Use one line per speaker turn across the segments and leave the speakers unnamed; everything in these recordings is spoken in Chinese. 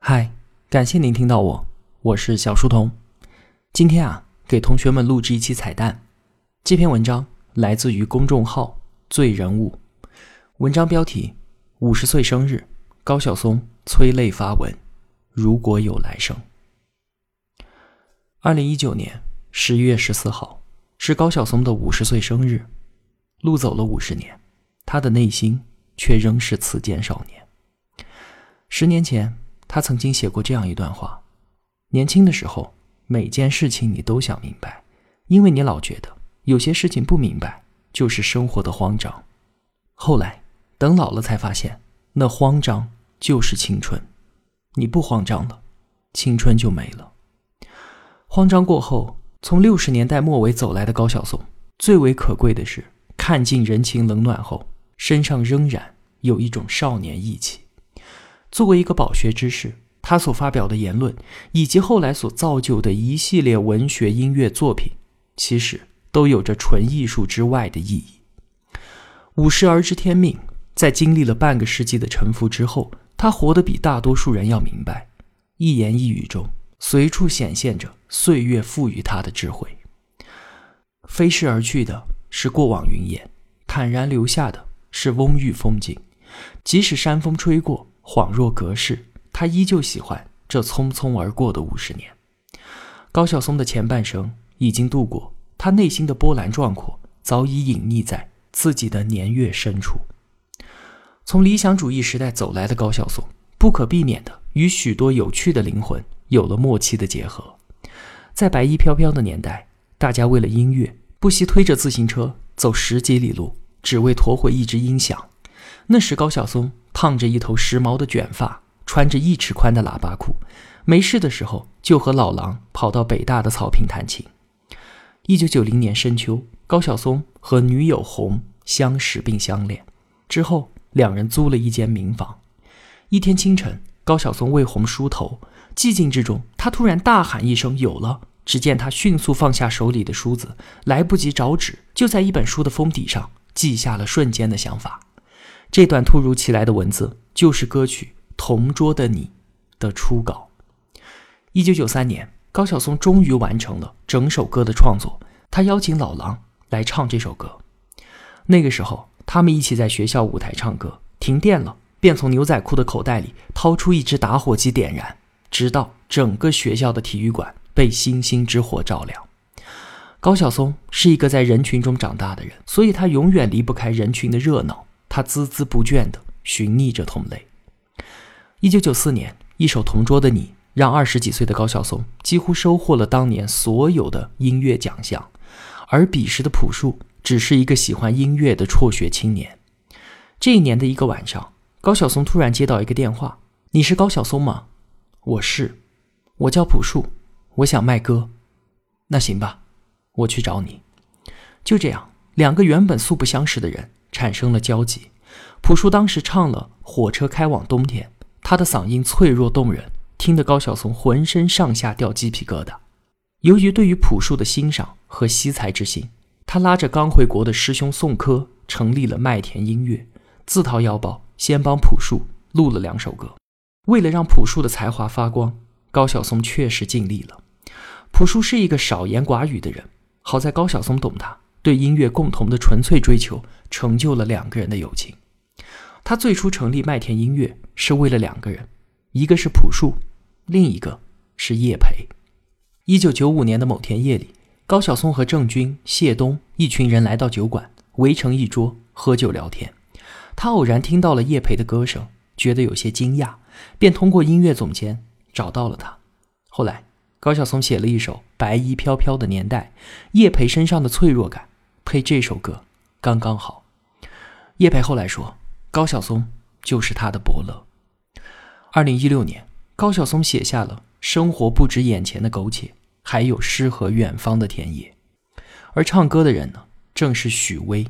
嗨，感谢您听到我，我是小书童。今天啊，给同学们录制一期彩蛋。这篇文章来自于公众号“醉人物”，文章标题：五十岁生日，高晓松催泪发文。如果有来生。二零一九年十一月十四号是高晓松的五十岁生日，路走了五十年，他的内心却仍是此间少年。十年前。他曾经写过这样一段话：年轻的时候，每件事情你都想明白，因为你老觉得有些事情不明白就是生活的慌张。后来，等老了才发现，那慌张就是青春。你不慌张了，青春就没了。慌张过后，从六十年代末尾走来的高晓松，最为可贵的是，看尽人情冷暖后，身上仍然有一种少年义气。作为一个饱学之士，他所发表的言论以及后来所造就的一系列文学音乐作品，其实都有着纯艺术之外的意义。五十而知天命，在经历了半个世纪的沉浮之后，他活得比大多数人要明白。一言一语中，随处显现着岁月赋予他的智慧。飞逝而去的是过往云烟，坦然留下的是翁郁风景。即使山风吹过。恍若隔世，他依旧喜欢这匆匆而过的五十年。高晓松的前半生已经度过，他内心的波澜壮阔早已隐匿在自己的年月深处。从理想主义时代走来的高晓松，不可避免的与许多有趣的灵魂有了默契的结合。在白衣飘飘的年代，大家为了音乐不惜推着自行车走十几里路，只为驮回一只音响。那时高晓松。烫着一头时髦的卷发，穿着一尺宽的喇叭裤，没事的时候就和老狼跑到北大的草坪弹琴。一九九零年深秋，高晓松和女友红相识并相恋，之后两人租了一间民房。一天清晨，高晓松为红梳头，寂静之中，他突然大喊一声：“有了！”只见他迅速放下手里的梳子，来不及找纸，就在一本书的封底上记下了瞬间的想法。这段突如其来的文字就是歌曲《同桌的你》的初稿。一九九三年，高晓松终于完成了整首歌的创作。他邀请老狼来唱这首歌。那个时候，他们一起在学校舞台唱歌，停电了，便从牛仔裤的口袋里掏出一支打火机点燃，直到整个学校的体育馆被星星之火照亮。高晓松是一个在人群中长大的人，所以他永远离不开人群的热闹。他孜孜不倦地寻觅着同类。一九九四年，一首《同桌的你》让二十几岁的高晓松几乎收获了当年所有的音乐奖项，而彼时的朴树只是一个喜欢音乐的辍学青年。这一年的一个晚上，高晓松突然接到一个电话：“你是高晓松吗？”“我是，我叫朴树，我想卖歌。”“那行吧，我去找你。”就这样，两个原本素不相识的人。产生了交集。朴树当时唱了《火车开往冬天》，他的嗓音脆弱动人，听得高晓松浑身上下掉鸡皮疙瘩。由于对于朴树的欣赏和惜才之心，他拉着刚回国的师兄宋柯成立了麦田音乐，自掏腰包先帮朴树录了两首歌。为了让朴树的才华发光，高晓松确实尽力了。朴树是一个少言寡语的人，好在高晓松懂他。对音乐共同的纯粹追求，成就了两个人的友情。他最初成立麦田音乐是为了两个人，一个是朴树，另一个是叶培。一九九五年的某天夜里，高晓松和郑钧、谢东一群人来到酒馆，围成一桌喝酒聊天。他偶然听到了叶培的歌声，觉得有些惊讶，便通过音乐总监找到了他。后来。高晓松写了一首《白衣飘飘的年代》，叶培身上的脆弱感配这首歌刚刚好。叶培后来说，高晓松就是他的伯乐。二零一六年，高晓松写下了《生活不止眼前的苟且，还有诗和远方的田野》，而唱歌的人呢，正是许巍。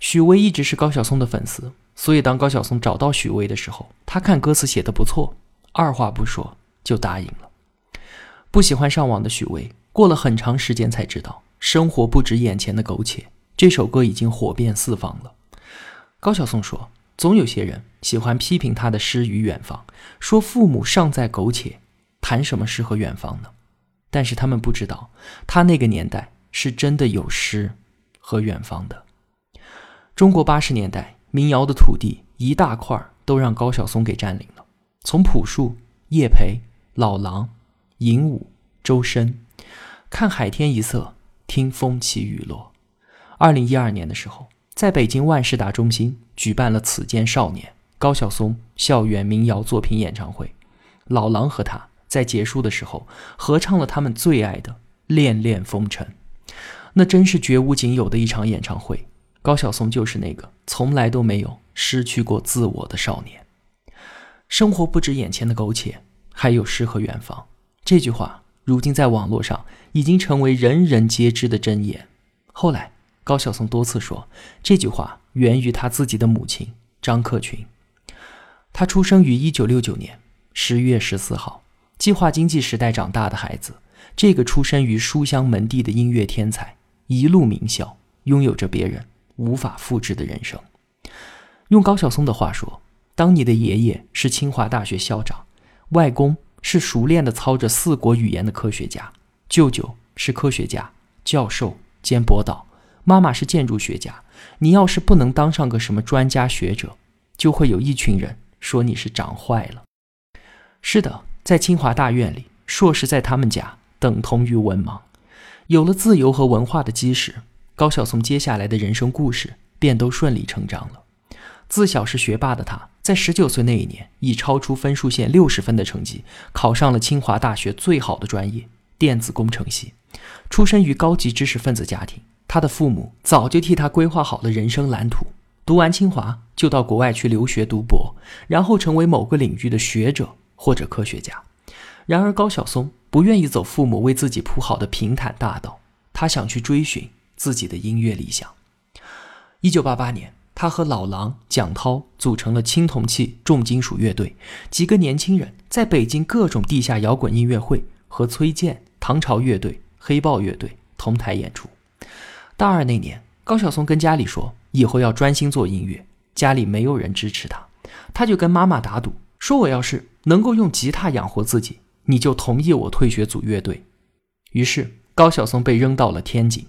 许巍一直是高晓松的粉丝，所以当高晓松找到许巍的时候，他看歌词写的不错，二话不说就答应了。不喜欢上网的许巍，过了很长时间才知道，生活不止眼前的苟且。这首歌已经火遍四方了。高晓松说：“总有些人喜欢批评他的诗与远方，说父母尚在苟且，谈什么诗和远方呢？但是他们不知道，他那个年代是真的有诗和远方的。中国八十年代民谣的土地一大块都让高晓松给占领了，从朴树、叶培、老狼、尹武、周深，看海天一色，听风起雨落。二零一二年的时候，在北京万事达中心举办了《此间少年》高晓松校园民谣作品演唱会，老狼和他在结束的时候合唱了他们最爱的《恋恋风尘》，那真是绝无仅有的一场演唱会。高晓松就是那个从来都没有失去过自我的少年。生活不止眼前的苟且，还有诗和远方。这句话如今在网络上已经成为人人皆知的真言。后来，高晓松多次说，这句话源于他自己的母亲张克群。他出生于一九六九年十月十四号，计划经济时代长大的孩子。这个出身于书香门第的音乐天才，一路名校，拥有着别人。无法复制的人生。用高晓松的话说：“当你的爷爷是清华大学校长，外公是熟练的操着四国语言的科学家，舅舅是科学家、教授兼博导，妈妈是建筑学家，你要是不能当上个什么专家学者，就会有一群人说你是长坏了。”是的，在清华大院里，硕士在他们家等同于文盲。有了自由和文化的基石。高晓松接下来的人生故事便都顺理成章了。自小是学霸的他，在十九岁那一年，以超出分数线六十分的成绩，考上了清华大学最好的专业——电子工程系。出身于高级知识分子家庭，他的父母早就替他规划好了人生蓝图：读完清华就到国外去留学读博，然后成为某个领域的学者或者科学家。然而，高晓松不愿意走父母为自己铺好的平坦大道，他想去追寻。自己的音乐理想。一九八八年，他和老狼、蒋涛组成了青铜器重金属乐队，几个年轻人在北京各种地下摇滚音乐会和崔健、唐朝乐队、黑豹乐队同台演出。大二那年，高晓松跟家里说以后要专心做音乐，家里没有人支持他，他就跟妈妈打赌，说我要是能够用吉他养活自己，你就同意我退学组乐队。于是，高晓松被扔到了天津。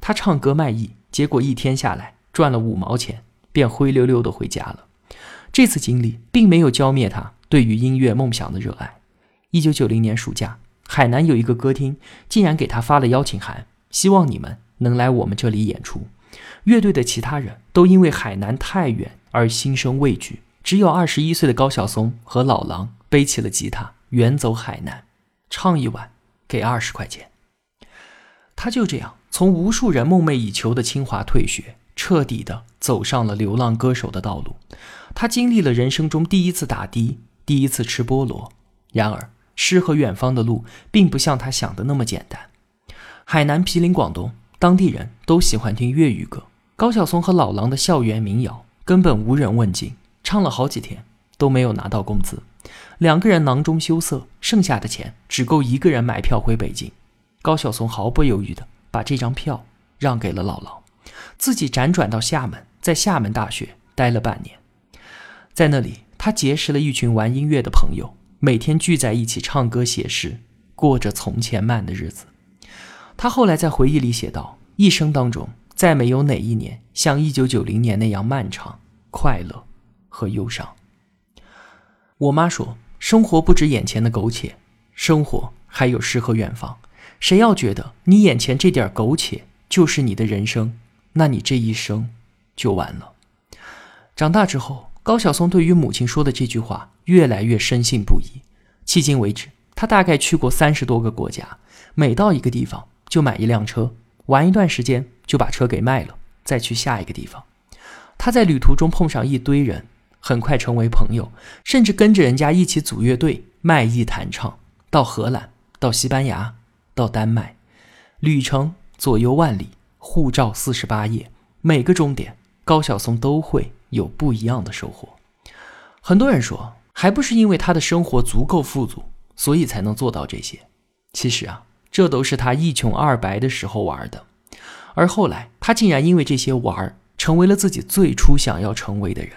他唱歌卖艺，结果一天下来赚了五毛钱，便灰溜溜的回家了。这次经历并没有浇灭他对于音乐梦想的热爱。一九九零年暑假，海南有一个歌厅竟然给他发了邀请函，希望你们能来我们这里演出。乐队的其他人都因为海南太远而心生畏惧，只有二十一岁的高晓松和老狼背起了吉他，远走海南，唱一晚给二十块钱。他就这样。从无数人梦寐以求的清华退学，彻底的走上了流浪歌手的道路。他经历了人生中第一次打的，第一次吃菠萝。然而，诗和远方的路并不像他想的那么简单。海南毗邻广东，当地人都喜欢听粤语歌。高晓松和老狼的校园民谣根本无人问津，唱了好几天都没有拿到工资。两个人囊中羞涩，剩下的钱只够一个人买票回北京。高晓松毫不犹豫的。把这张票让给了姥姥，自己辗转到厦门，在厦门大学待了半年，在那里，他结识了一群玩音乐的朋友，每天聚在一起唱歌写诗，过着从前慢的日子。他后来在回忆里写道：“一生当中，再没有哪一年像1990年那样漫长、快乐和忧伤。”我妈说：“生活不止眼前的苟且，生活还有诗和远方。”谁要觉得你眼前这点苟且就是你的人生，那你这一生就完了。长大之后，高晓松对于母亲说的这句话越来越深信不疑。迄今为止，他大概去过三十多个国家，每到一个地方就买一辆车，玩一段时间就把车给卖了，再去下一个地方。他在旅途中碰上一堆人，很快成为朋友，甚至跟着人家一起组乐队卖艺弹唱，到荷兰，到西班牙。到丹麦，旅程左右万里，护照四十八页，每个终点，高晓松都会有不一样的收获。很多人说，还不是因为他的生活足够富足，所以才能做到这些。其实啊，这都是他一穷二白的时候玩的。而后来，他竟然因为这些玩，成为了自己最初想要成为的人。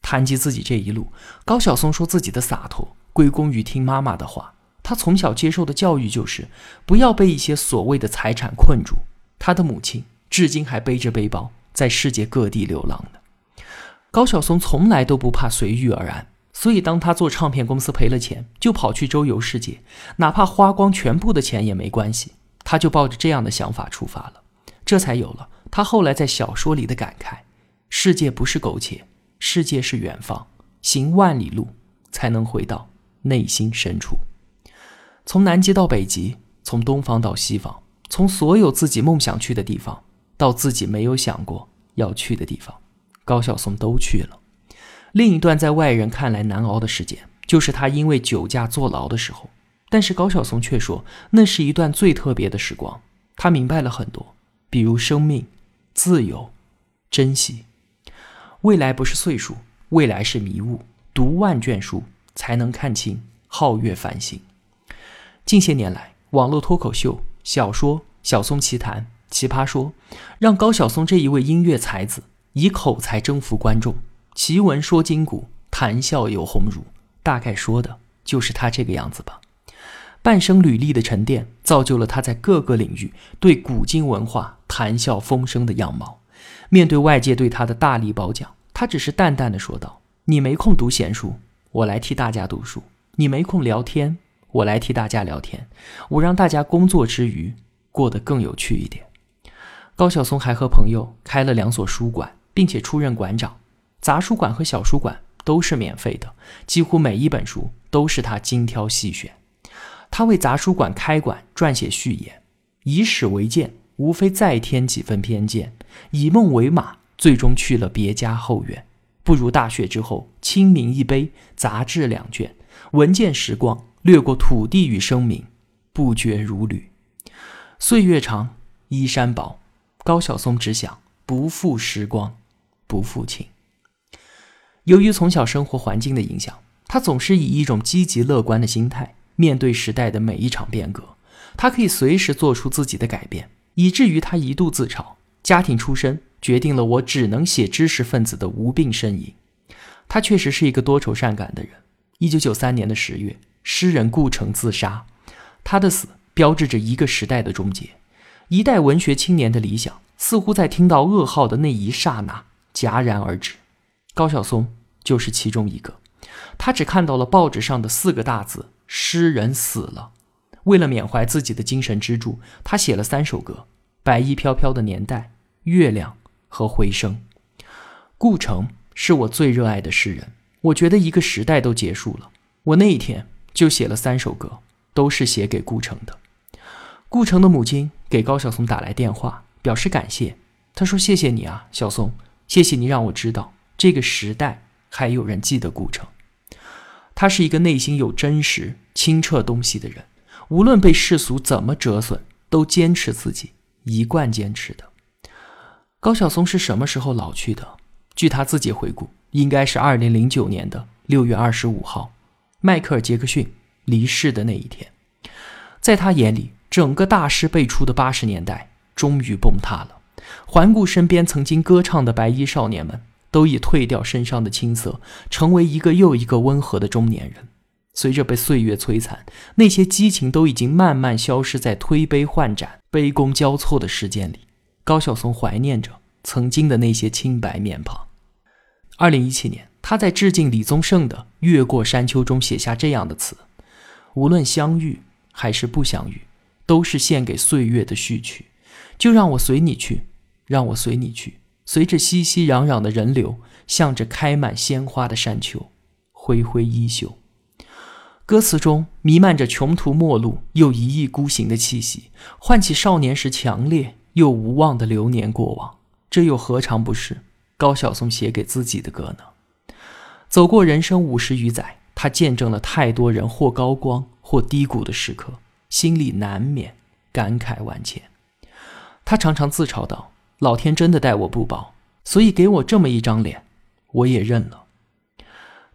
谈及自己这一路，高晓松说自己的洒脱归功于听妈妈的话。他从小接受的教育就是不要被一些所谓的财产困住。他的母亲至今还背着背包在世界各地流浪的。高晓松从来都不怕随遇而安，所以当他做唱片公司赔了钱，就跑去周游世界，哪怕花光全部的钱也没关系。他就抱着这样的想法出发了，这才有了他后来在小说里的感慨：世界不是苟且，世界是远方，行万里路才能回到内心深处。从南极到北极，从东方到西方，从所有自己梦想去的地方，到自己没有想过要去的地方，高晓松都去了。另一段在外人看来难熬的时间，就是他因为酒驾坐牢的时候。但是高晓松却说，那是一段最特别的时光。他明白了很多，比如生命、自由、珍惜。未来不是岁数，未来是迷雾。读万卷书，才能看清皓月繁星。近些年来，网络脱口秀、小说、小松奇谈、奇葩说，让高晓松这一位音乐才子以口才征服观众，奇闻说今古，谈笑有鸿儒。大概说的就是他这个样子吧。半生履历的沉淀，造就了他在各个领域对古今文化谈笑风生的样貌。面对外界对他的大力褒奖，他只是淡淡的说道：“你没空读闲书，我来替大家读书；你没空聊天。”我来替大家聊天，我让大家工作之余过得更有趣一点。高晓松还和朋友开了两所书馆，并且出任馆长。杂书馆和小书馆都是免费的，几乎每一本书都是他精挑细选。他为杂书馆开馆撰写序言：“以史为鉴，无非再添几分偏见；以梦为马，最终去了别家后院。不如大学之后，清明一杯，杂志两卷，闻见时光。”掠过土地与生命，不绝如缕。岁月长，衣衫薄。高晓松只想不负时光，不负情。由于从小生活环境的影响，他总是以一种积极乐观的心态面对时代的每一场变革。他可以随时做出自己的改变，以至于他一度自嘲：家庭出身决定了我只能写知识分子的无病呻吟。他确实是一个多愁善感的人。一九九三年的十月。诗人顾城自杀，他的死标志着一个时代的终结，一代文学青年的理想似乎在听到噩耗的那一刹那戛然而止。高晓松就是其中一个。他只看到了报纸上的四个大字：“诗人死了。”为了缅怀自己的精神支柱，他写了三首歌：《白衣飘飘的年代》、《月亮》和《回声》。顾城是我最热爱的诗人，我觉得一个时代都结束了。我那一天。就写了三首歌，都是写给顾城的。顾城的母亲给高晓松打来电话，表示感谢。他说：“谢谢你啊，小松，谢谢你让我知道这个时代还有人记得顾城。他是一个内心有真实、清澈东西的人，无论被世俗怎么折损，都坚持自己，一贯坚持的。”高晓松是什么时候老去的？据他自己回顾，应该是二零零九年的六月二十五号。迈克尔·杰克逊离世的那一天，在他眼里，整个大师辈出的八十年代终于崩塌了。环顾身边曾经歌唱的白衣少年们，都已褪掉身上的青涩，成为一个又一个温和的中年人。随着被岁月摧残，那些激情都已经慢慢消失在推杯换盏、杯弓交错的时间里。高晓松怀念着曾经的那些清白面庞。二零一七年。他在致敬李宗盛的《越过山丘》中写下这样的词：“无论相遇还是不相遇，都是献给岁月的序曲。就让我随你去，让我随你去，随着熙熙攘攘的人流，向着开满鲜花的山丘，挥挥衣袖。”歌词中弥漫着穷途末路又一意孤行的气息，唤起少年时强烈又无望的流年过往。这又何尝不是高晓松写给自己的歌呢？走过人生五十余载，他见证了太多人或高光或低谷的时刻，心里难免感慨万千。他常常自嘲道：“老天真的待我不薄，所以给我这么一张脸，我也认了。”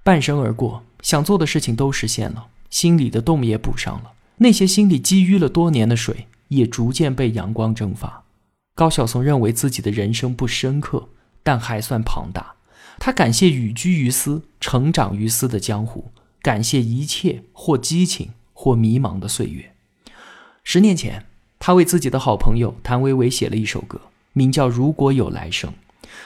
半生而过，想做的事情都实现了，心里的洞也补上了，那些心里积淤了多年的水也逐渐被阳光蒸发。高晓松认为自己的人生不深刻，但还算庞大。他感谢与居于斯、成长于斯的江湖，感谢一切或激情或迷茫的岁月。十年前，他为自己的好朋友谭维维写了一首歌，名叫《如果有来生》，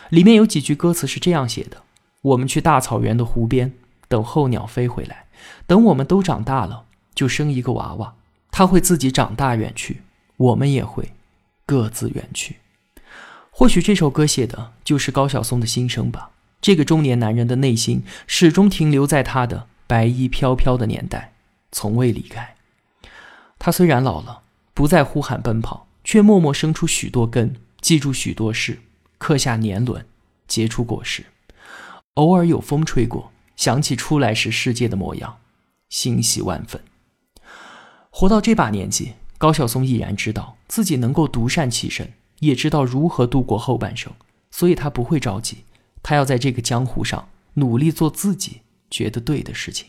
里面有几句歌词是这样写的：“我们去大草原的湖边，等候鸟飞回来，等我们都长大了，就生一个娃娃，他会自己长大远去，我们也会各自远去。”或许这首歌写的就是高晓松的心声吧。这个中年男人的内心始终停留在他的白衣飘飘的年代，从未离开。他虽然老了，不再呼喊奔跑，却默默生出许多根，记住许多事，刻下年轮，结出果实。偶尔有风吹过，想起出来时世界的模样，欣喜万分。活到这把年纪，高晓松已然知道自己能够独善其身。也知道如何度过后半生，所以他不会着急，他要在这个江湖上努力做自己觉得对的事情。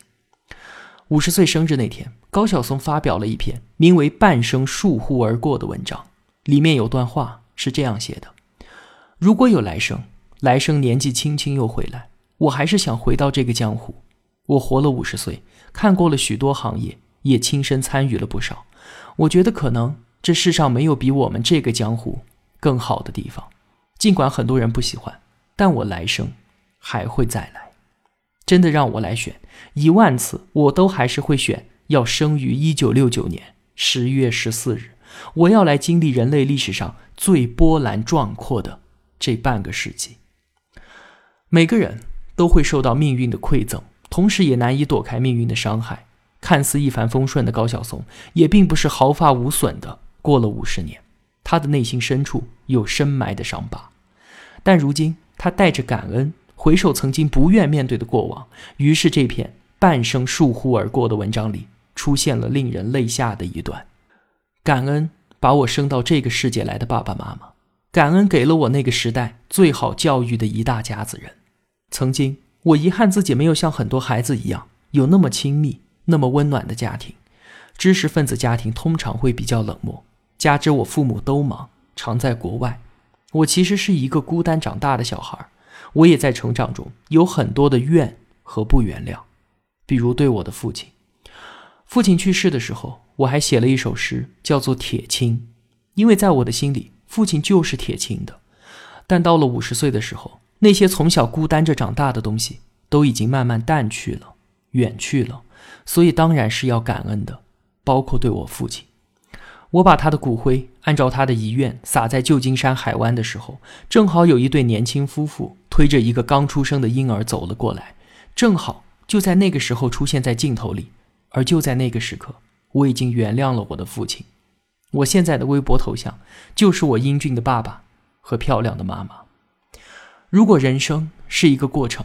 五十岁生日那天，高晓松发表了一篇名为《半生倏忽而过》的文章，里面有段话是这样写的：“如果有来生，来生年纪轻轻又回来，我还是想回到这个江湖。我活了五十岁，看过了许多行业，也亲身参与了不少。我觉得可能这世上没有比我们这个江湖。”更好的地方，尽管很多人不喜欢，但我来生还会再来。真的让我来选一万次，我都还是会选要生于一九六九年十月十四日。我要来经历人类历史上最波澜壮阔的这半个世纪。每个人都会受到命运的馈赠，同时也难以躲开命运的伤害。看似一帆风顺的高晓松，也并不是毫发无损的过了五十年。他的内心深处有深埋的伤疤，但如今他带着感恩回首曾经不愿面对的过往，于是这篇半生倏忽而过的文章里出现了令人泪下的一段：感恩把我生到这个世界来的爸爸妈妈，感恩给了我那个时代最好教育的一大家子人。曾经我遗憾自己没有像很多孩子一样有那么亲密、那么温暖的家庭，知识分子家庭通常会比较冷漠。加之我父母都忙，常在国外，我其实是一个孤单长大的小孩。我也在成长中有很多的怨和不原谅，比如对我的父亲。父亲去世的时候，我还写了一首诗，叫做《铁青》，因为在我的心里，父亲就是铁青的。但到了五十岁的时候，那些从小孤单着长大的东西都已经慢慢淡去了，远去了，所以当然是要感恩的，包括对我父亲。我把他的骨灰按照他的遗愿撒在旧金山海湾的时候，正好有一对年轻夫妇推着一个刚出生的婴儿走了过来，正好就在那个时候出现在镜头里。而就在那个时刻，我已经原谅了我的父亲。我现在的微博头像就是我英俊的爸爸和漂亮的妈妈。如果人生是一个过程，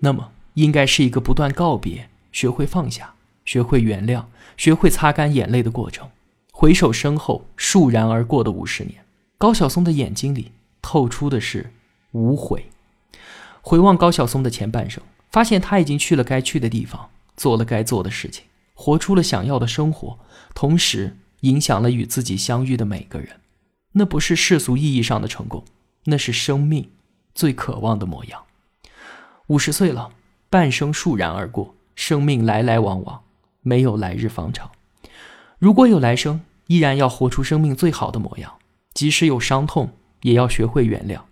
那么应该是一个不断告别、学会放下、学会原谅、学会擦干眼泪的过程。回首身后倏然而过的五十年，高晓松的眼睛里透出的是无悔。回望高晓松的前半生，发现他已经去了该去的地方，做了该做的事情，活出了想要的生活，同时影响了与自己相遇的每个人。那不是世俗意义上的成功，那是生命最渴望的模样。五十岁了，半生倏然而过，生命来来往往，没有来日方长。如果有来生，依然要活出生命最好的模样，即使有伤痛，也要学会原谅，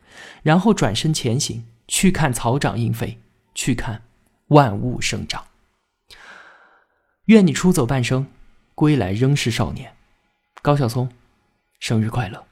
然后转身前行，去看草长莺飞，去看万物生长。愿你出走半生，归来仍是少年。高晓松，生日快乐！